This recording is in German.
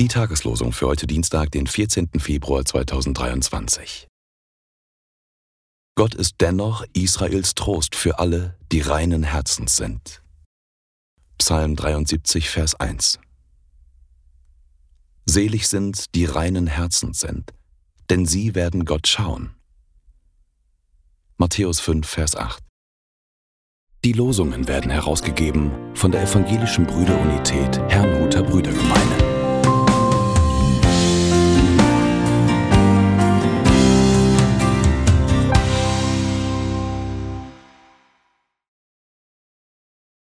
Die Tageslosung für heute Dienstag, den 14. Februar 2023. Gott ist dennoch Israels Trost für alle, die reinen Herzens sind. Psalm 73, Vers 1. Selig sind, die reinen Herzens sind, denn sie werden Gott schauen. Matthäus 5, Vers 8. Die Losungen werden herausgegeben von der Evangelischen Brüderunität Herrnhuter Brüder.